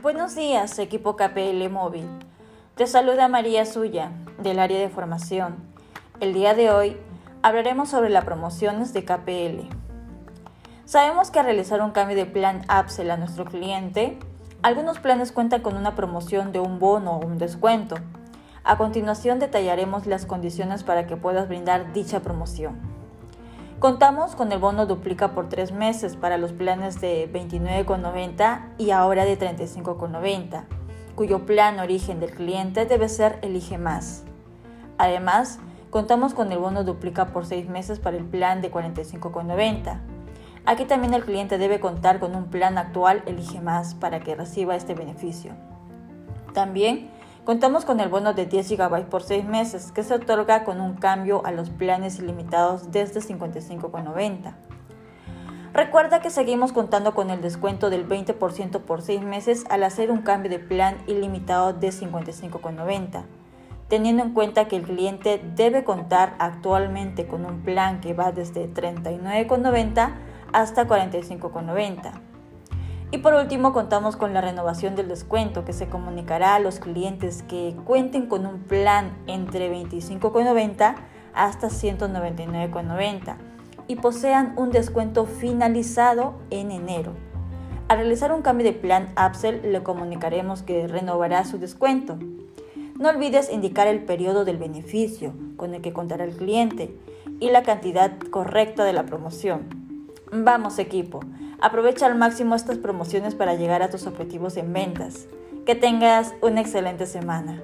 Buenos días, equipo KPL Móvil. Te saluda María Suya, del área de formación. El día de hoy hablaremos sobre las promociones de KPL. Sabemos que al realizar un cambio de plan Upsell a nuestro cliente, algunos planes cuentan con una promoción de un bono o un descuento. A continuación detallaremos las condiciones para que puedas brindar dicha promoción. Contamos con el bono duplica por tres meses para los planes de 29,90 y ahora de 35,90, cuyo plan origen del cliente debe ser Elige Más. Además, contamos con el bono duplica por seis meses para el plan de 45,90. Aquí también el cliente debe contar con un plan actual Elige Más para que reciba este beneficio. También Contamos con el bono de 10 GB por 6 meses que se otorga con un cambio a los planes ilimitados desde 55,90. Recuerda que seguimos contando con el descuento del 20% por 6 meses al hacer un cambio de plan ilimitado de 55,90, teniendo en cuenta que el cliente debe contar actualmente con un plan que va desde 39,90 hasta 45,90. Y por último, contamos con la renovación del descuento que se comunicará a los clientes que cuenten con un plan entre 25,90 hasta 199,90 y posean un descuento finalizado en enero. Al realizar un cambio de plan Upsell, le comunicaremos que renovará su descuento. No olvides indicar el periodo del beneficio con el que contará el cliente y la cantidad correcta de la promoción. Vamos equipo, Aprovecha al máximo estas promociones para llegar a tus objetivos en ventas. Que tengas una excelente semana.